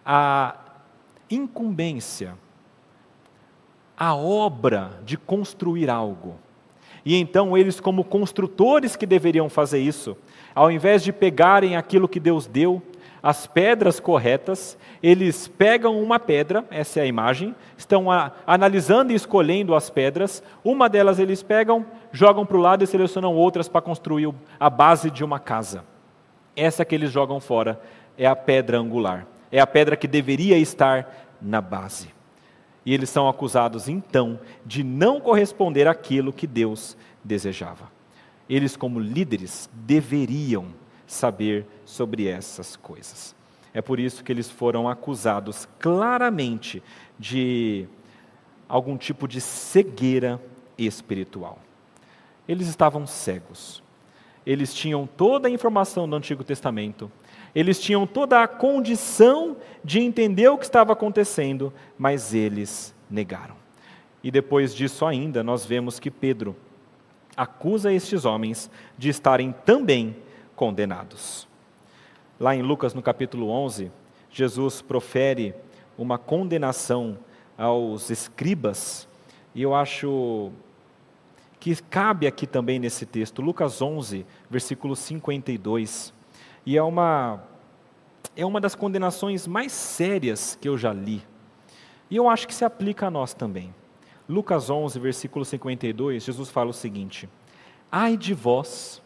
a incumbência a obra de construir algo. E então eles, como construtores que deveriam fazer isso, ao invés de pegarem aquilo que Deus deu, as pedras corretas, eles pegam uma pedra, essa é a imagem, estão a, analisando e escolhendo as pedras, uma delas eles pegam, jogam para o lado e selecionam outras para construir a base de uma casa. Essa que eles jogam fora é a pedra angular, é a pedra que deveria estar na base. E eles são acusados, então, de não corresponder àquilo que Deus desejava. Eles, como líderes, deveriam saber sobre essas coisas. É por isso que eles foram acusados claramente de algum tipo de cegueira espiritual. Eles estavam cegos. Eles tinham toda a informação do Antigo Testamento, eles tinham toda a condição de entender o que estava acontecendo, mas eles negaram. E depois disso ainda, nós vemos que Pedro acusa estes homens de estarem também condenados. Lá em Lucas, no capítulo 11, Jesus profere uma condenação aos escribas, e eu acho que cabe aqui também nesse texto, Lucas 11, versículo 52. E é uma é uma das condenações mais sérias que eu já li. E eu acho que se aplica a nós também. Lucas 11, versículo 52, Jesus fala o seguinte: Ai de vós,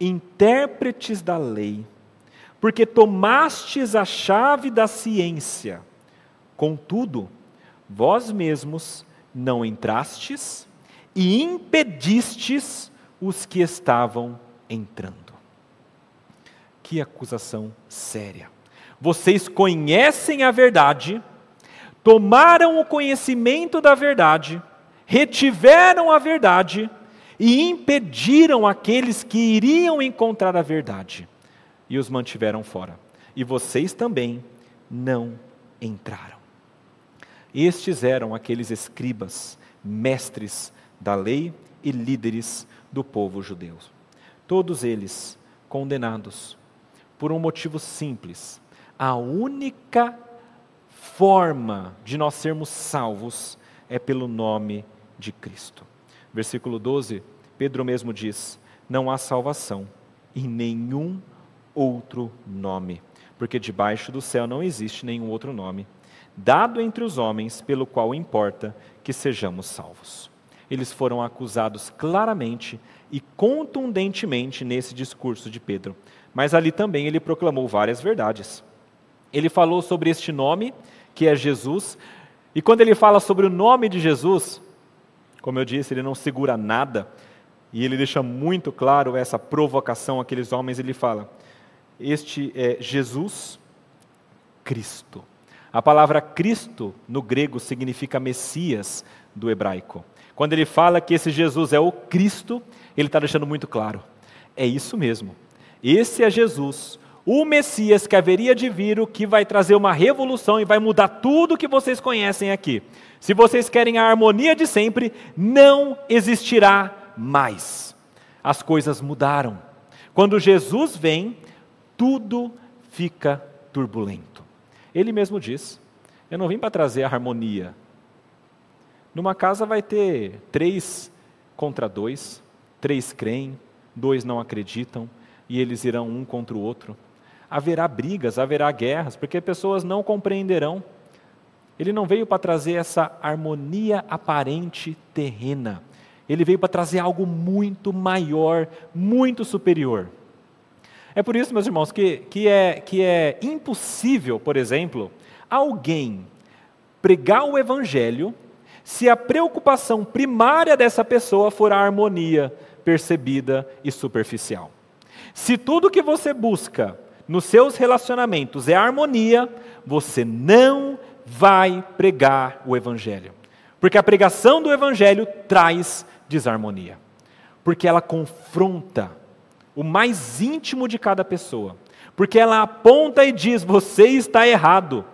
intérpretes da lei, porque tomastes a chave da ciência, contudo, vós mesmos não entrastes e impedistes os que estavam entrando. Que acusação séria. Vocês conhecem a verdade, tomaram o conhecimento da verdade, retiveram a verdade e impediram aqueles que iriam encontrar a verdade e os mantiveram fora. E vocês também não entraram. Estes eram aqueles escribas, mestres da lei e líderes do povo judeu. Todos eles condenados por um motivo simples. A única forma de nós sermos salvos é pelo nome de Cristo. Versículo 12, Pedro mesmo diz: Não há salvação em nenhum outro nome, porque debaixo do céu não existe nenhum outro nome, dado entre os homens, pelo qual importa que sejamos salvos. Eles foram acusados claramente e contundentemente nesse discurso de Pedro, mas ali também ele proclamou várias verdades. Ele falou sobre este nome, que é Jesus, e quando ele fala sobre o nome de Jesus, como eu disse, ele não segura nada, e ele deixa muito claro essa provocação àqueles homens, ele fala: este é Jesus Cristo. A palavra Cristo no grego significa Messias do hebraico. Quando ele fala que esse Jesus é o Cristo, ele está deixando muito claro: é isso mesmo. Esse é Jesus, o Messias que haveria de vir, o que vai trazer uma revolução e vai mudar tudo que vocês conhecem aqui. Se vocês querem a harmonia de sempre, não existirá mais. As coisas mudaram. Quando Jesus vem, tudo fica turbulento. Ele mesmo diz: Eu não vim para trazer a harmonia. Numa casa vai ter três contra dois, três creem, dois não acreditam, e eles irão um contra o outro. Haverá brigas, haverá guerras, porque pessoas não compreenderão. Ele não veio para trazer essa harmonia aparente terrena. Ele veio para trazer algo muito maior, muito superior. É por isso, meus irmãos, que, que, é, que é impossível, por exemplo, alguém pregar o Evangelho se a preocupação primária dessa pessoa for a harmonia percebida e superficial. Se tudo que você busca nos seus relacionamentos é harmonia, você não vai pregar o Evangelho. Porque a pregação do Evangelho traz desarmonia. Porque ela confronta o mais íntimo de cada pessoa. Porque ela aponta e diz: você está errado,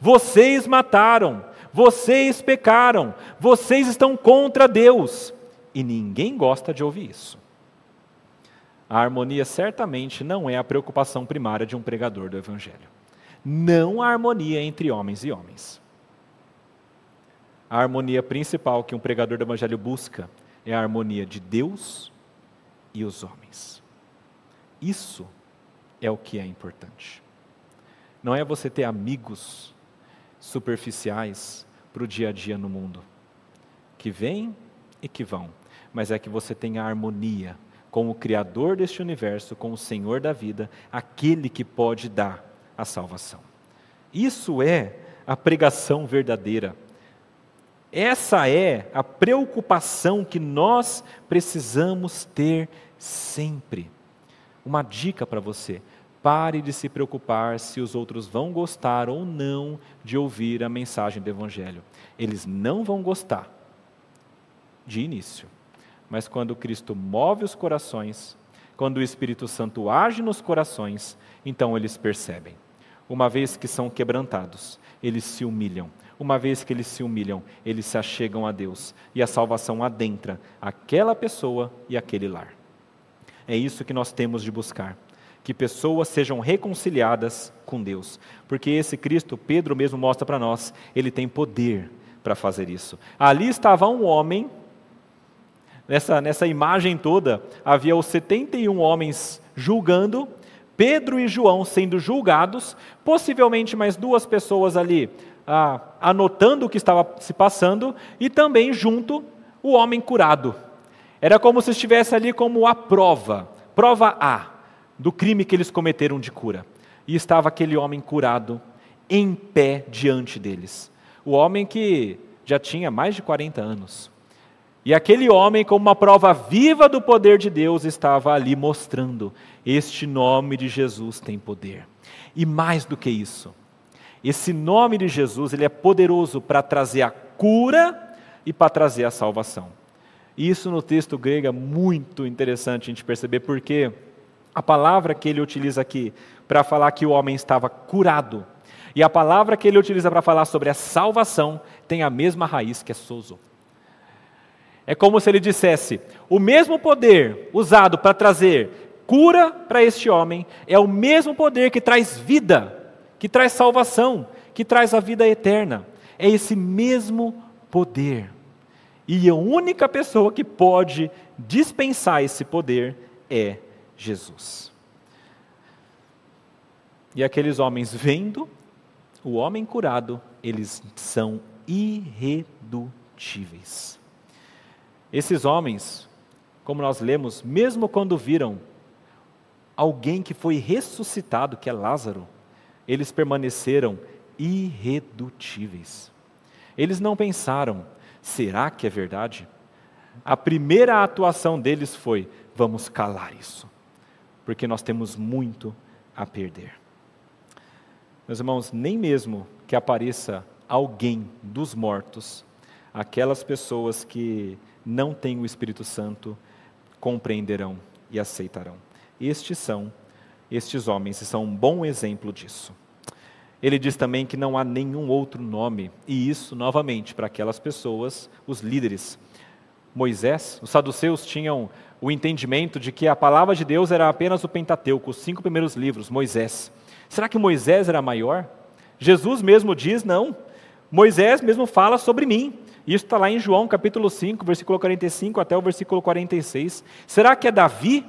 vocês mataram, vocês pecaram, vocês estão contra Deus. E ninguém gosta de ouvir isso. A harmonia certamente não é a preocupação primária de um pregador do Evangelho. Não há harmonia entre homens e homens. A harmonia principal que um pregador do Evangelho busca é a harmonia de Deus e os homens. Isso é o que é importante. Não é você ter amigos superficiais para o dia a dia no mundo, que vêm e que vão, mas é que você tenha harmonia com o Criador deste universo, com o Senhor da vida, aquele que pode dar a salvação. Isso é a pregação verdadeira. Essa é a preocupação que nós precisamos ter sempre. Uma dica para você: pare de se preocupar se os outros vão gostar ou não de ouvir a mensagem do Evangelho. Eles não vão gostar de início, mas quando Cristo move os corações, quando o Espírito Santo age nos corações, então eles percebem. Uma vez que são quebrantados, eles se humilham. Uma vez que eles se humilham, eles se achegam a Deus e a salvação adentra aquela pessoa e aquele lar. É isso que nós temos de buscar. Que pessoas sejam reconciliadas com Deus. Porque esse Cristo, Pedro mesmo mostra para nós, ele tem poder para fazer isso. Ali estava um homem, nessa, nessa imagem toda, havia os 71 homens julgando, Pedro e João sendo julgados, possivelmente mais duas pessoas ali ah, anotando o que estava se passando, e também junto o homem curado. Era como se estivesse ali como a prova, prova A, do crime que eles cometeram de cura. E estava aquele homem curado em pé diante deles. O homem que já tinha mais de 40 anos. E aquele homem, como uma prova viva do poder de Deus, estava ali mostrando: este nome de Jesus tem poder. E mais do que isso, esse nome de Jesus ele é poderoso para trazer a cura e para trazer a salvação. E isso no texto grego é muito interessante a gente perceber, porque a palavra que ele utiliza aqui para falar que o homem estava curado, e a palavra que ele utiliza para falar sobre a salvação tem a mesma raiz que é sozo. É como se ele dissesse: o mesmo poder usado para trazer cura para este homem é o mesmo poder que traz vida, que traz salvação, que traz a vida eterna. É esse mesmo poder. E a única pessoa que pode dispensar esse poder é Jesus. E aqueles homens vendo o homem curado, eles são irredutíveis. Esses homens, como nós lemos, mesmo quando viram alguém que foi ressuscitado, que é Lázaro, eles permaneceram irredutíveis. Eles não pensaram, será que é verdade? A primeira atuação deles foi: vamos calar isso, porque nós temos muito a perder. Meus irmãos, nem mesmo que apareça alguém dos mortos, aquelas pessoas que não têm o Espírito Santo compreenderão e aceitarão. Estes são estes homens e são um bom exemplo disso. Ele diz também que não há nenhum outro nome, e isso, novamente, para aquelas pessoas, os líderes. Moisés, os saduceus tinham o entendimento de que a palavra de Deus era apenas o Pentateuco, os cinco primeiros livros, Moisés. Será que Moisés era maior? Jesus mesmo diz: não. Moisés mesmo fala sobre mim. Isso está lá em João capítulo 5, versículo 45 até o versículo 46. Será que é Davi?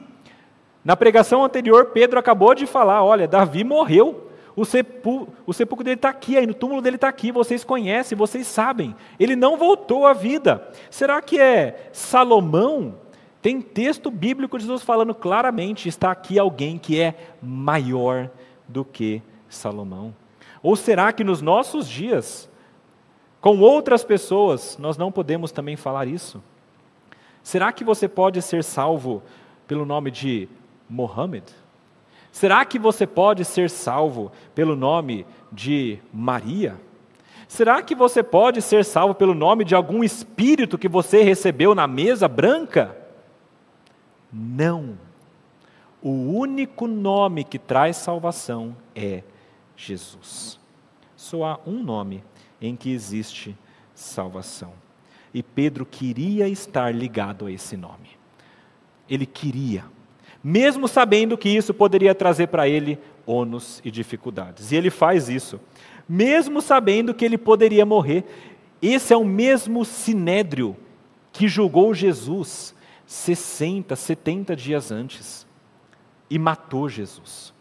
Na pregação anterior, Pedro acabou de falar: olha, Davi morreu. O, sepul o sepulcro dele está aqui, aí no túmulo dele está aqui, vocês conhecem, vocês sabem. Ele não voltou à vida. Será que é Salomão? Tem texto bíblico de Jesus falando claramente: está aqui alguém que é maior do que Salomão? Ou será que nos nossos dias, com outras pessoas, nós não podemos também falar isso? Será que você pode ser salvo pelo nome de Mohammed? Será que você pode ser salvo pelo nome de Maria? Será que você pode ser salvo pelo nome de algum espírito que você recebeu na mesa branca? Não. O único nome que traz salvação é Jesus. Só há um nome em que existe salvação. E Pedro queria estar ligado a esse nome. Ele queria, mesmo sabendo que isso poderia trazer para ele ônus e dificuldades. E ele faz isso, mesmo sabendo que ele poderia morrer. Esse é o mesmo sinédrio que julgou Jesus 60, 70 dias antes e matou Jesus.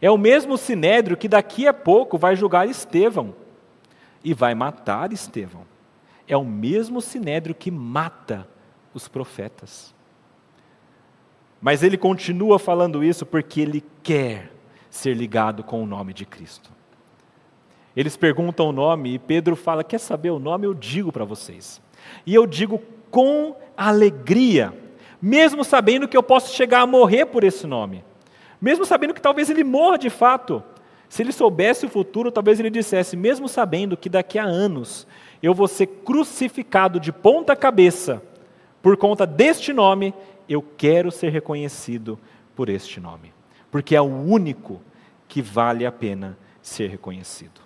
É o mesmo sinédrio que daqui a pouco vai julgar Estevão e vai matar Estevão. É o mesmo sinédrio que mata os profetas. Mas ele continua falando isso porque ele quer ser ligado com o nome de Cristo. Eles perguntam o nome e Pedro fala: Quer saber o nome? Eu digo para vocês. E eu digo com alegria mesmo sabendo que eu posso chegar a morrer por esse nome, mesmo sabendo que talvez ele morra de fato. Se ele soubesse o futuro, talvez ele dissesse, mesmo sabendo que daqui a anos eu vou ser crucificado de ponta cabeça por conta deste nome, eu quero ser reconhecido por este nome, porque é o único que vale a pena ser reconhecido.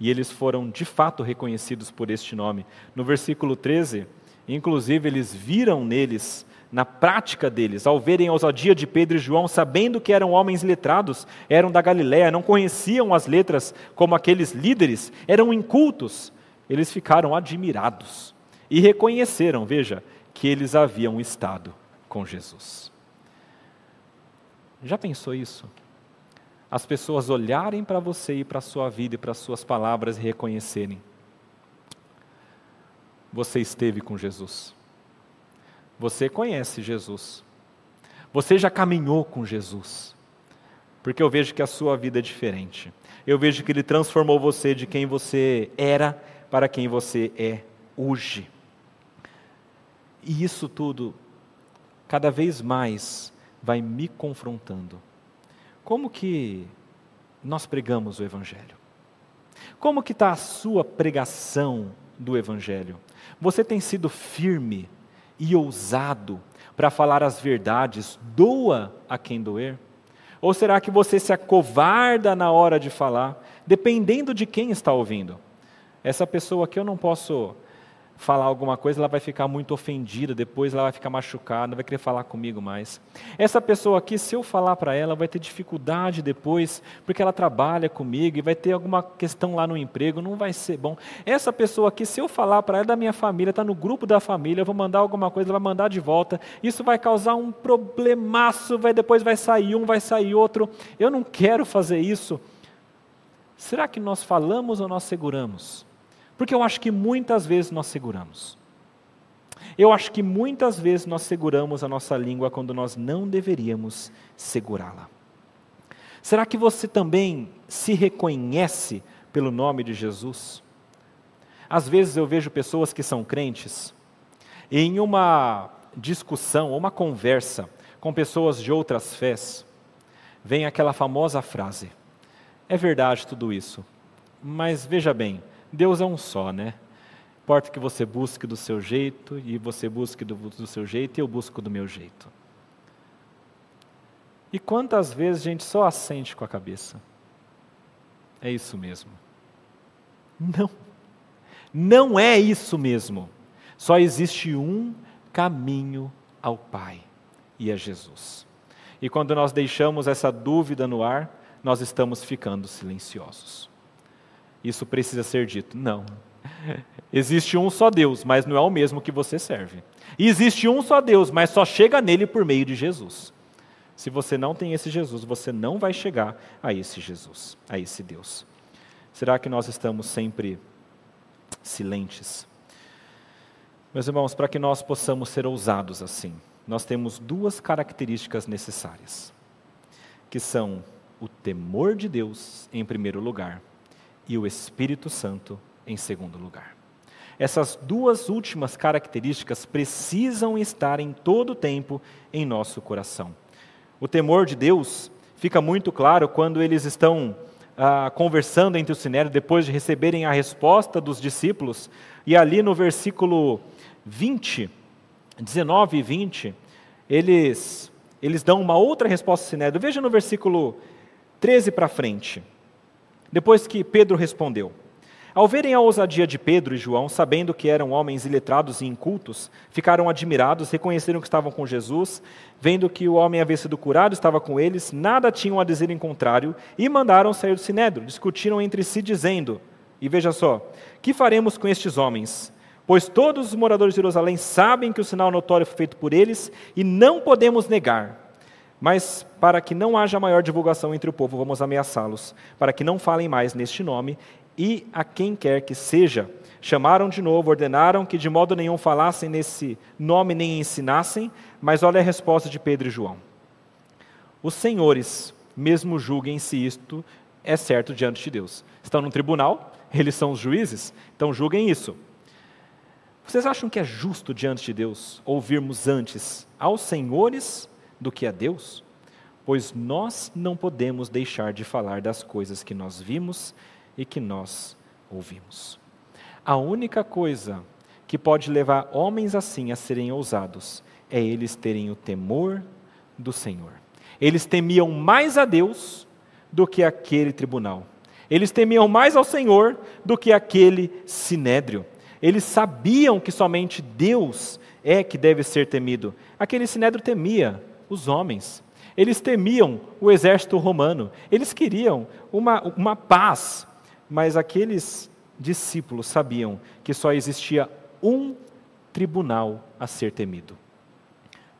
E eles foram de fato reconhecidos por este nome. No versículo 13, Inclusive, eles viram neles, na prática deles, ao verem a ousadia de Pedro e João, sabendo que eram homens letrados, eram da Galiléia, não conheciam as letras como aqueles líderes, eram incultos, eles ficaram admirados e reconheceram, veja, que eles haviam estado com Jesus. Já pensou isso? As pessoas olharem para você e para a sua vida e para as suas palavras e reconhecerem. Você esteve com Jesus. Você conhece Jesus. Você já caminhou com Jesus. Porque eu vejo que a sua vida é diferente. Eu vejo que Ele transformou você de quem você era para quem você é hoje. E isso tudo, cada vez mais, vai me confrontando. Como que nós pregamos o Evangelho? Como que está a sua pregação do Evangelho? Você tem sido firme e ousado para falar as verdades, doa a quem doer? Ou será que você se acovarda na hora de falar, dependendo de quem está ouvindo? Essa pessoa aqui eu não posso falar alguma coisa, ela vai ficar muito ofendida, depois ela vai ficar machucada, não vai querer falar comigo mais. Essa pessoa aqui, se eu falar para ela, vai ter dificuldade depois, porque ela trabalha comigo e vai ter alguma questão lá no emprego, não vai ser bom. Essa pessoa aqui, se eu falar para ela da minha família, está no grupo da família, eu vou mandar alguma coisa, ela vai mandar de volta, isso vai causar um problemaço, vai, depois vai sair um, vai sair outro. Eu não quero fazer isso. Será que nós falamos ou nós seguramos? Porque eu acho que muitas vezes nós seguramos. Eu acho que muitas vezes nós seguramos a nossa língua quando nós não deveríamos segurá-la. Será que você também se reconhece pelo nome de Jesus? Às vezes eu vejo pessoas que são crentes, e em uma discussão ou uma conversa com pessoas de outras fés, vem aquela famosa frase: É verdade tudo isso, mas veja bem, Deus é um só, né? Importa que você busque do seu jeito, e você busque do, do seu jeito, e eu busco do meu jeito. E quantas vezes a gente só assente com a cabeça? É isso mesmo. Não. Não é isso mesmo. Só existe um caminho ao Pai, e é Jesus. E quando nós deixamos essa dúvida no ar, nós estamos ficando silenciosos isso precisa ser dito. Não. Existe um só Deus, mas não é o mesmo que você serve. E existe um só Deus, mas só chega nele por meio de Jesus. Se você não tem esse Jesus, você não vai chegar a esse Jesus, a esse Deus. Será que nós estamos sempre silentes? Meus irmãos, para que nós possamos ser ousados assim, nós temos duas características necessárias, que são o temor de Deus, em primeiro lugar, e o Espírito Santo em segundo lugar. Essas duas últimas características precisam estar em todo o tempo em nosso coração. O temor de Deus fica muito claro quando eles estão ah, conversando entre o sinédrio depois de receberem a resposta dos discípulos, e ali no versículo 20, 19 e 20, eles, eles dão uma outra resposta ao sinédrio. Veja no versículo 13 para frente. Depois que Pedro respondeu. Ao verem a ousadia de Pedro e João, sabendo que eram homens iletrados e incultos, ficaram admirados, reconheceram que estavam com Jesus, vendo que o homem havia sido curado, estava com eles, nada tinham a dizer em contrário, e mandaram sair do sinédrio. Discutiram entre si, dizendo: E veja só, que faremos com estes homens? Pois todos os moradores de Jerusalém sabem que o sinal notório foi feito por eles, e não podemos negar. Mas para que não haja maior divulgação entre o povo, vamos ameaçá-los, para que não falem mais neste nome e a quem quer que seja. Chamaram de novo, ordenaram que de modo nenhum falassem nesse nome nem ensinassem, mas olha a resposta de Pedro e João. Os senhores mesmo julguem se isto é certo diante de Deus. Estão no tribunal, eles são os juízes, então julguem isso. Vocês acham que é justo diante de Deus ouvirmos antes aos senhores do que a Deus? Pois nós não podemos deixar de falar das coisas que nós vimos e que nós ouvimos. A única coisa que pode levar homens assim a serem ousados é eles terem o temor do Senhor. Eles temiam mais a Deus do que aquele tribunal. Eles temiam mais ao Senhor do que aquele sinédrio. Eles sabiam que somente Deus é que deve ser temido. Aquele sinédrio temia os homens. Eles temiam o exército romano, eles queriam uma, uma paz, mas aqueles discípulos sabiam que só existia um tribunal a ser temido,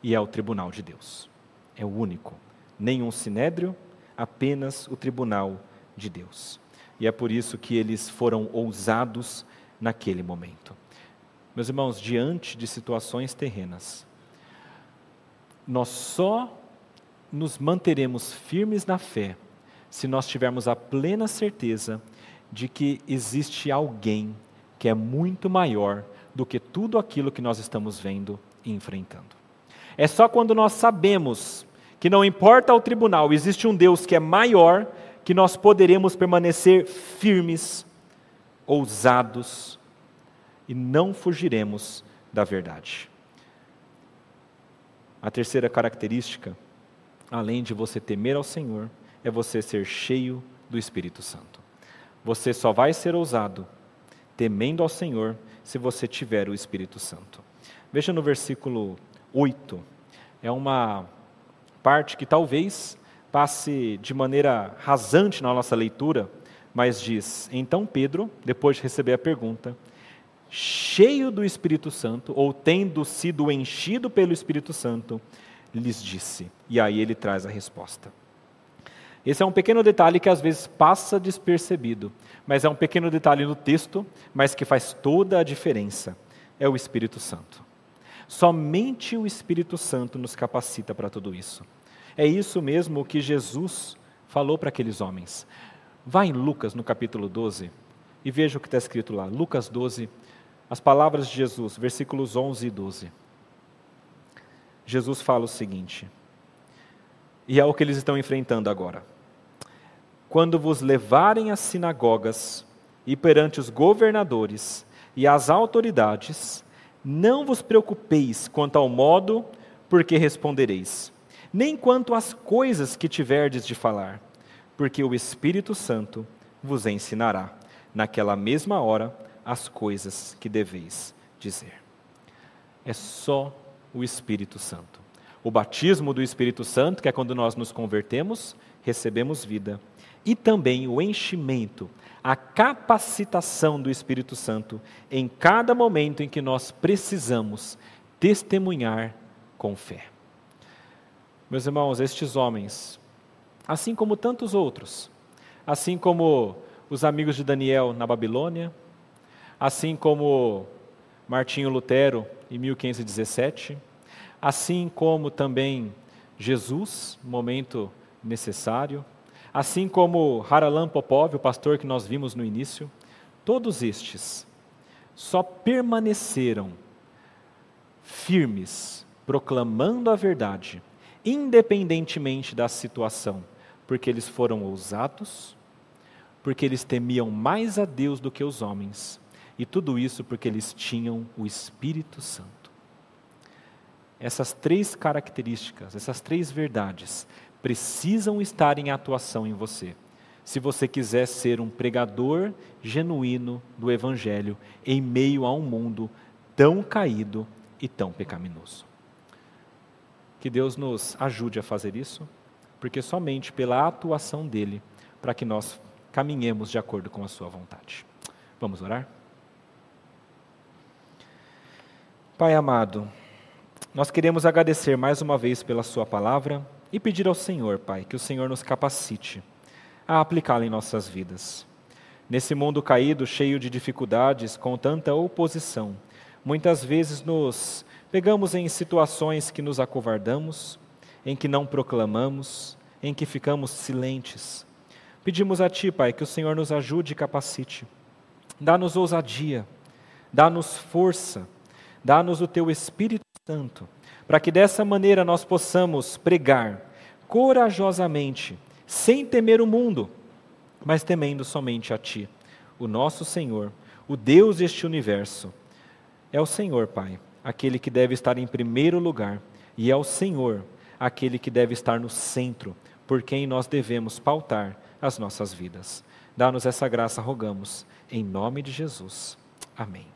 e é o tribunal de Deus. É o único. nenhum sinédrio, apenas o tribunal de Deus. E é por isso que eles foram ousados naquele momento. Meus irmãos, diante de situações terrenas, nós só nos manteremos firmes na fé se nós tivermos a plena certeza de que existe alguém que é muito maior do que tudo aquilo que nós estamos vendo e enfrentando. É só quando nós sabemos que não importa o tribunal, existe um Deus que é maior, que nós poderemos permanecer firmes, ousados e não fugiremos da verdade. A terceira característica, além de você temer ao Senhor, é você ser cheio do Espírito Santo. Você só vai ser ousado temendo ao Senhor se você tiver o Espírito Santo. Veja no versículo 8, é uma parte que talvez passe de maneira rasante na nossa leitura, mas diz: Então Pedro, depois de receber a pergunta, cheio do Espírito Santo, ou tendo sido enchido pelo Espírito Santo, lhes disse. E aí ele traz a resposta. Esse é um pequeno detalhe que às vezes passa despercebido, mas é um pequeno detalhe no texto, mas que faz toda a diferença. É o Espírito Santo. Somente o Espírito Santo nos capacita para tudo isso. É isso mesmo que Jesus falou para aqueles homens. Vá em Lucas, no capítulo 12, e veja o que está escrito lá. Lucas 12, as palavras de Jesus, versículos 11 e 12. Jesus fala o seguinte, e é o que eles estão enfrentando agora. Quando vos levarem às sinagogas e perante os governadores e as autoridades, não vos preocupeis quanto ao modo por que respondereis, nem quanto às coisas que tiverdes de falar, porque o Espírito Santo vos ensinará, naquela mesma hora, as coisas que deveis dizer. É só o Espírito Santo. O batismo do Espírito Santo, que é quando nós nos convertemos, recebemos vida, e também o enchimento, a capacitação do Espírito Santo em cada momento em que nós precisamos testemunhar com fé. Meus irmãos, estes homens, assim como tantos outros, assim como os amigos de Daniel na Babilônia, assim como Martinho Lutero em 1517, assim como também Jesus, momento necessário, assim como Haralan Popov, o pastor que nós vimos no início, todos estes só permaneceram firmes, proclamando a verdade, independentemente da situação, porque eles foram ousados, porque eles temiam mais a Deus do que os homens, e tudo isso porque eles tinham o Espírito Santo. Essas três características, essas três verdades, precisam estar em atuação em você, se você quiser ser um pregador genuíno do Evangelho em meio a um mundo tão caído e tão pecaminoso. Que Deus nos ajude a fazer isso, porque somente pela atuação dele, para que nós caminhemos de acordo com a sua vontade. Vamos orar? Pai amado, nós queremos agradecer mais uma vez pela Sua palavra e pedir ao Senhor, Pai, que o Senhor nos capacite a aplicá-la em nossas vidas. Nesse mundo caído, cheio de dificuldades, com tanta oposição, muitas vezes nos pegamos em situações que nos acovardamos, em que não proclamamos, em que ficamos silentes. Pedimos a Ti, Pai, que o Senhor nos ajude e capacite. Dá-nos ousadia, dá-nos força, dá-nos o Teu Espírito Santo, para que dessa maneira nós possamos pregar corajosamente, sem temer o mundo, mas temendo somente a Ti, o nosso Senhor, o Deus deste universo. É o Senhor, Pai, aquele que deve estar em primeiro lugar, e é o Senhor aquele que deve estar no centro, por quem nós devemos pautar as nossas vidas. Dá-nos essa graça, rogamos, em nome de Jesus. Amém.